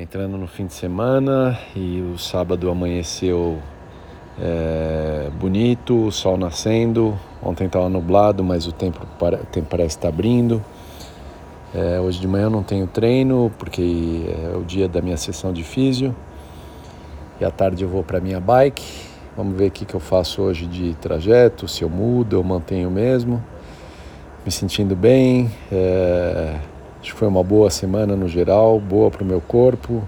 entrando no fim de semana e o sábado amanheceu é, bonito, o sol nascendo. Ontem estava nublado, mas o tempo, o tempo parece estar abrindo. É, hoje de manhã eu não tenho treino porque é o dia da minha sessão de físio. E à tarde eu vou para minha bike. Vamos ver o que, que eu faço hoje de trajeto, se eu mudo, eu mantenho mesmo. Me sentindo bem. É, acho que foi uma boa semana no geral, boa para o meu corpo.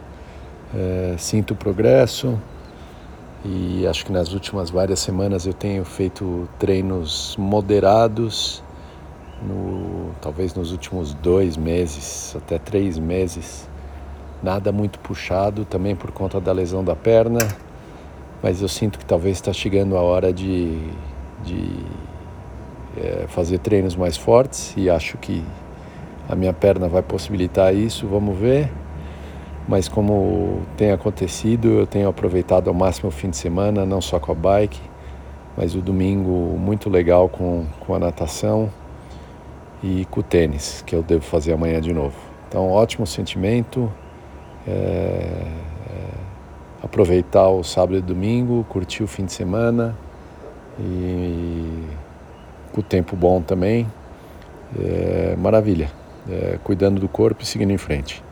É, sinto progresso. E acho que nas últimas várias semanas eu tenho feito treinos moderados, no, talvez nos últimos dois meses, até três meses. Nada muito puxado, também por conta da lesão da perna, mas eu sinto que talvez está chegando a hora de, de é, fazer treinos mais fortes e acho que a minha perna vai possibilitar isso. Vamos ver mas como tem acontecido, eu tenho aproveitado ao máximo o fim de semana, não só com a bike, mas o domingo muito legal com, com a natação e com o tênis, que eu devo fazer amanhã de novo. Então, ótimo sentimento, é, é, aproveitar o sábado e domingo, curtir o fim de semana e com o tempo bom também. É, maravilha, é, cuidando do corpo e seguindo em frente.